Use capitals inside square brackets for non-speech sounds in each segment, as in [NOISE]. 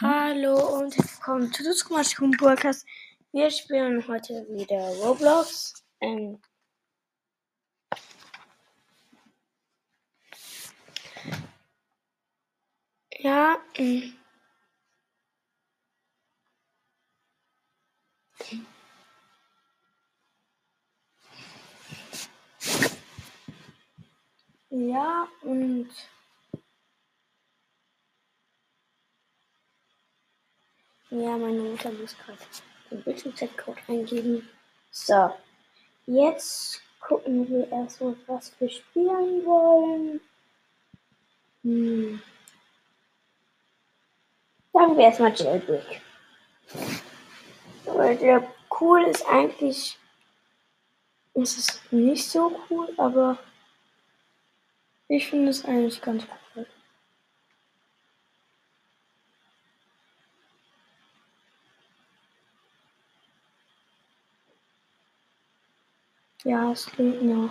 Hallo und willkommen zu Dutzkumatikum Podcast. Wir spielen heute wieder Roblox. Ähm, ja, ähm, ja und ja, meine Mutter muss gerade den Bildschirmchat-Code eingeben. So, jetzt gucken wir erstmal, was wir spielen wollen. Hm. Sagen wir erstmal Jailbreak. Weil der cool ist eigentlich. Ist es nicht so cool, aber ich finde es eigentlich ganz cool. Ja, es geht noch.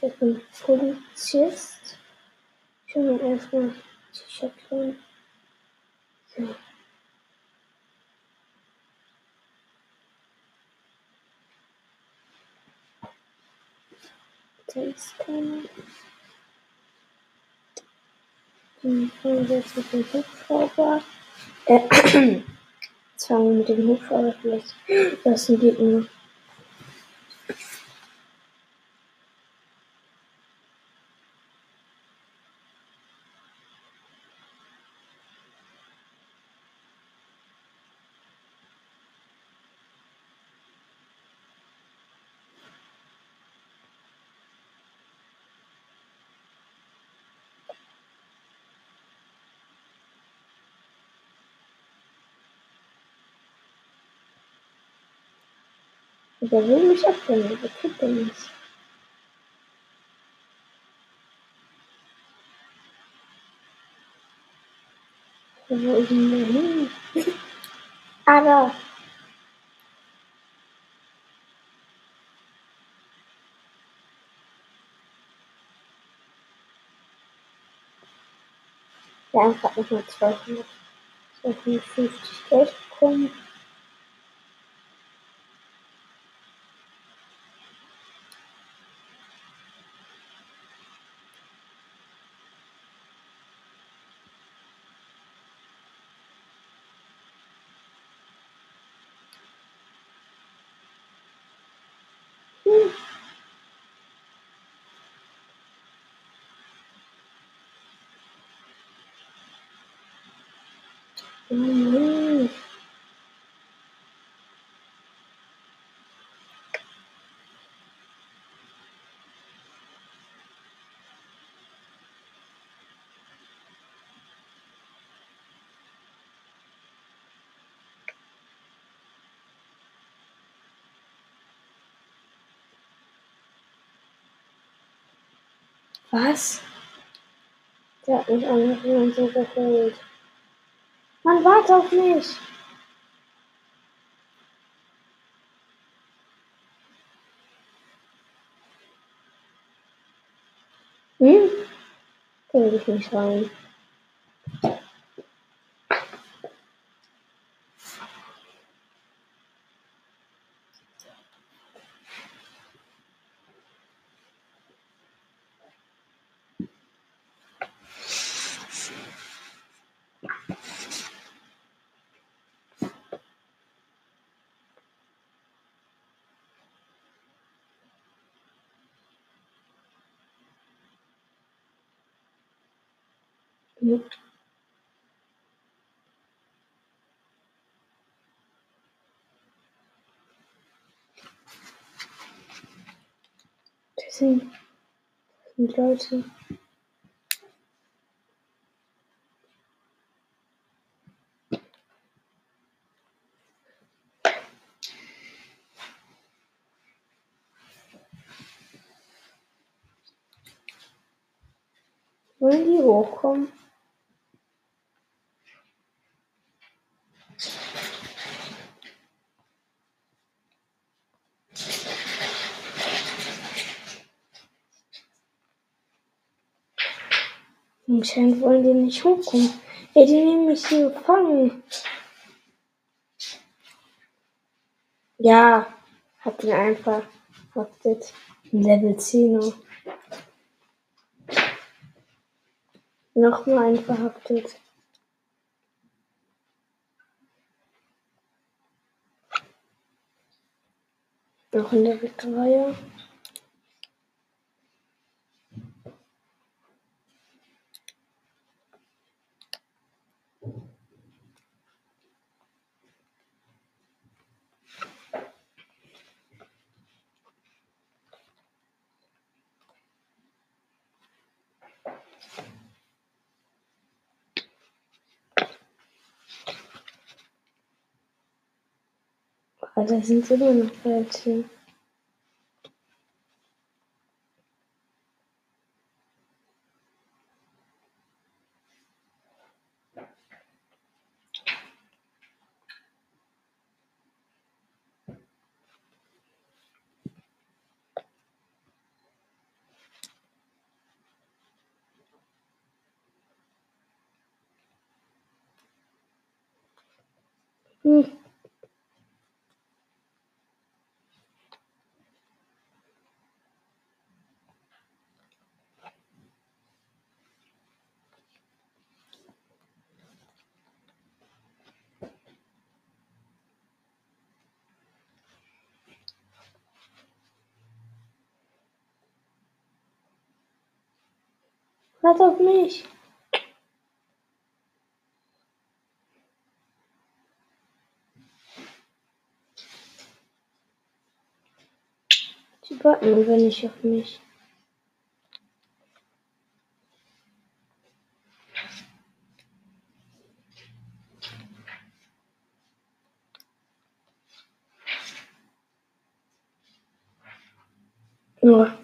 Ich bin Polizist. Ich will mir erstmal T-Shirt holen. So. Da ist. Dann wir jetzt mit dem Hubschrauber. Äh, jetzt fahren wir mit dem Hubschrauber vielleicht. Das sind Gegner. Der will mich abbringen, der kriegt er nicht. Wo ist denn der hin? [LAUGHS] Aber. Der einfach hat nochmal 200, 250 Geld bekommen. Mhm. Was? Der hat mich angerufen und so geholt. Man warte auf mich. Hm? Krieg ich nicht rein. Gut. Das sind, das Leute. Wollen die hochkommen? Anscheinend wollen die nicht hochkommen. Ey, die nehmen mich hier gefangen. Ja, hab ihn einfach verhaftet. Level 10. Nochmal einen verhaftet. Noch in Level 3. Aber da sind immer noch welche. Hm. Warte auf mich. Die warten aber nicht auf mich.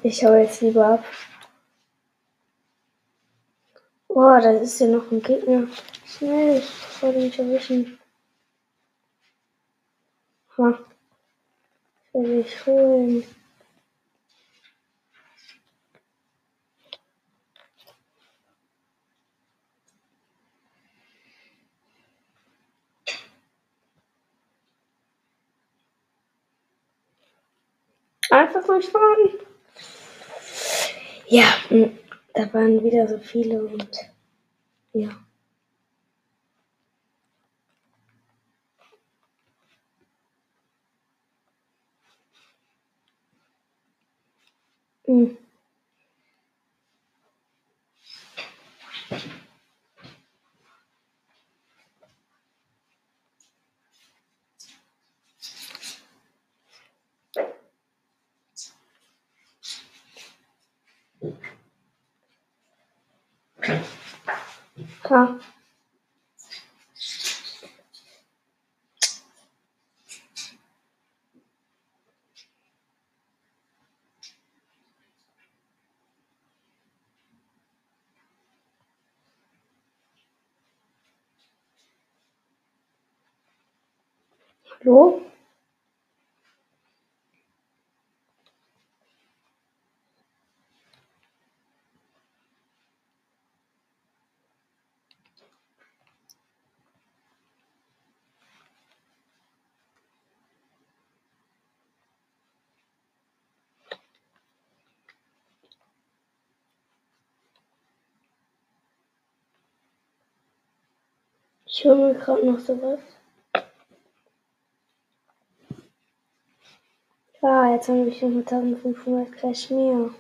Ich hau jetzt lieber ab. Boah, da ist ja noch ein Gegner. Schnell, bevor die mich erwischen. Ha. Ich will dich holen. Einfach durchfahren. Ja, mm, da waren wieder so viele und ja. Mm. Ha. Hallo? Ich höre mir gerade noch sowas. Ja, jetzt habe ich noch 1500 Cash mehr.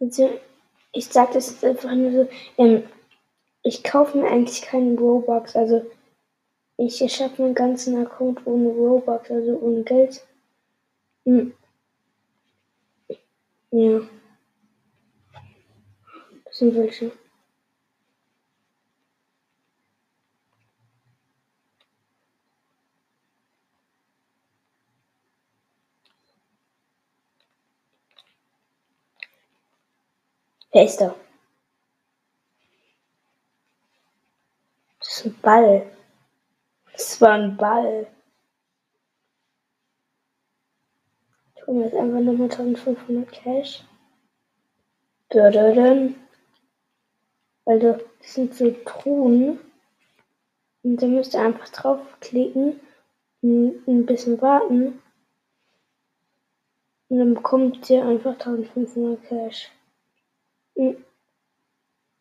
Also, ich sage das jetzt einfach nur so, ähm, ich kaufe mir eigentlich keine Robux, also ich erschaffe meinen ganzen Account ohne Robux, also ohne Geld. Hm. Ja. Das sind welche. Wer ist da? Das ist ein Ball. Das war ein Ball. Ich hole mir jetzt einfach nochmal 1500 Cash. Dödödön. Also, das sind so Truhen. Und da müsst ihr einfach draufklicken, ein bisschen warten. Und dann bekommt ihr einfach 1500 Cash. Hm.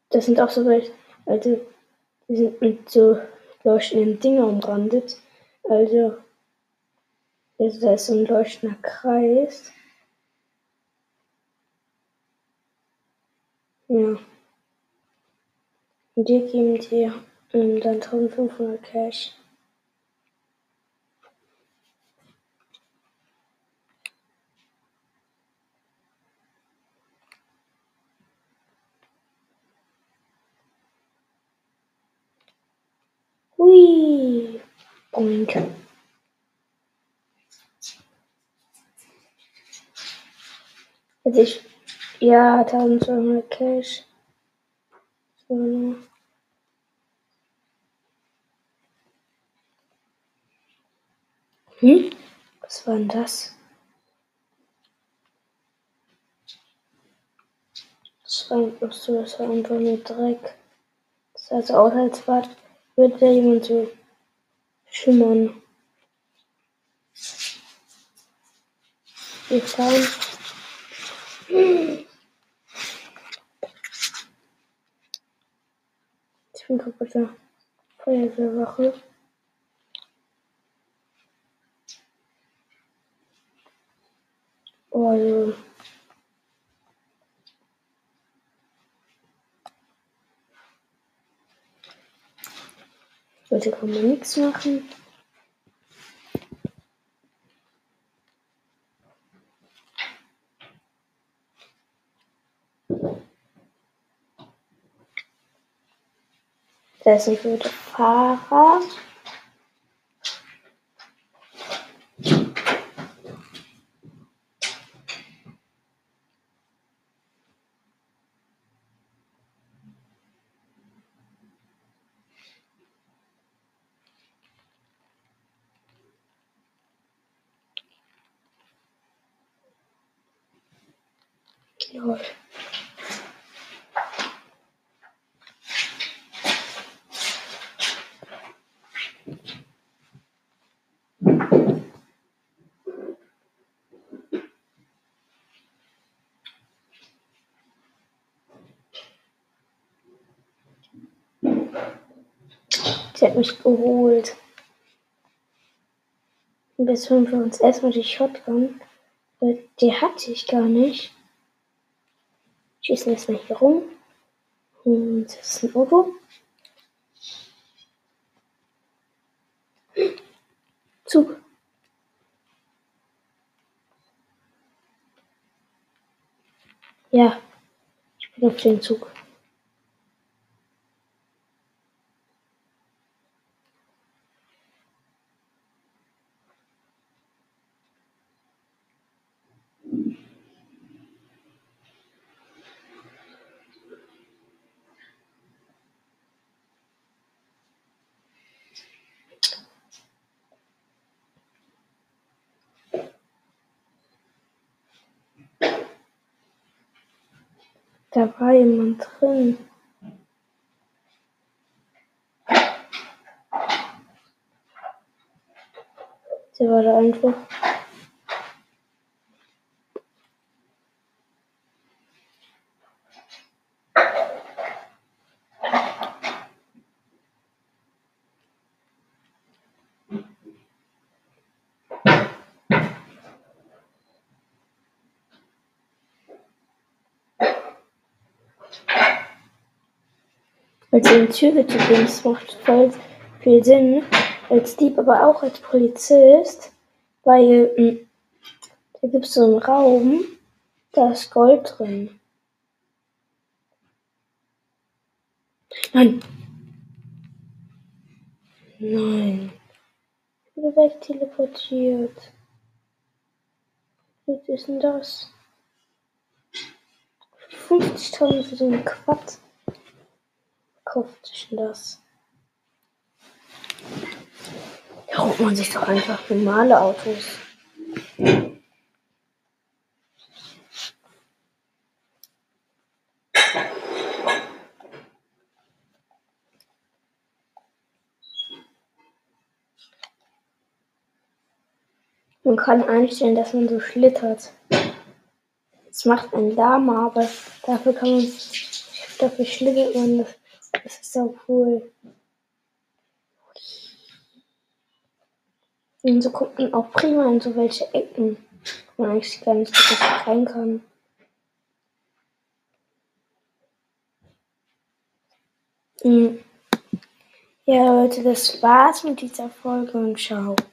Das sind auch so welche, also, die sind mit so leuchtenden Dingen umrandet. Also, also da ist so ein leuchtender Kreis. Ja. Und die geben dir ähm, dann 1500 Cash. Hui. Boink. Also ich, ja, 1200 Cash. So. Hm? Was war denn das? Das war, das war einfach nur Dreck. Das sah so aus, als würde da jemand so schimmern. Wir fahren ich bin der Feuerwehrwache. Oh, ja. Heute kann man nichts machen. Das sind für die Fahrer. Lol. Sie hat mich geholt. Jetzt holen wir uns erstmal die Shotgun. Weil die hatte ich gar nicht. Schießen erstmal hier rum. Und das ist ein Auto. Zug. Ja, ich bin auf den Zug. Da war jemand drin. Der war da einfach. Zu gehen, das macht voll viel Sinn. Als Dieb, aber auch als Polizist, weil ähm, da gibt es so einen Raum, da ist Gold drin. Nein. Nein. Ich wurde wegteleportiert. Was ist denn das? 50.000 für so einen Quatsch Kopfschloss. Da ruft man sich doch einfach normale Autos. Man kann einstellen, dass man so schlittert. Das macht ein Lama, aber dafür kann man, dafür schlittert man das so cool. Und so kommt man auch prima in so welche Ecken, man eigentlich gar nicht wirklich rein kann. Mhm. Ja, Leute, das war's mit dieser Folge und ciao.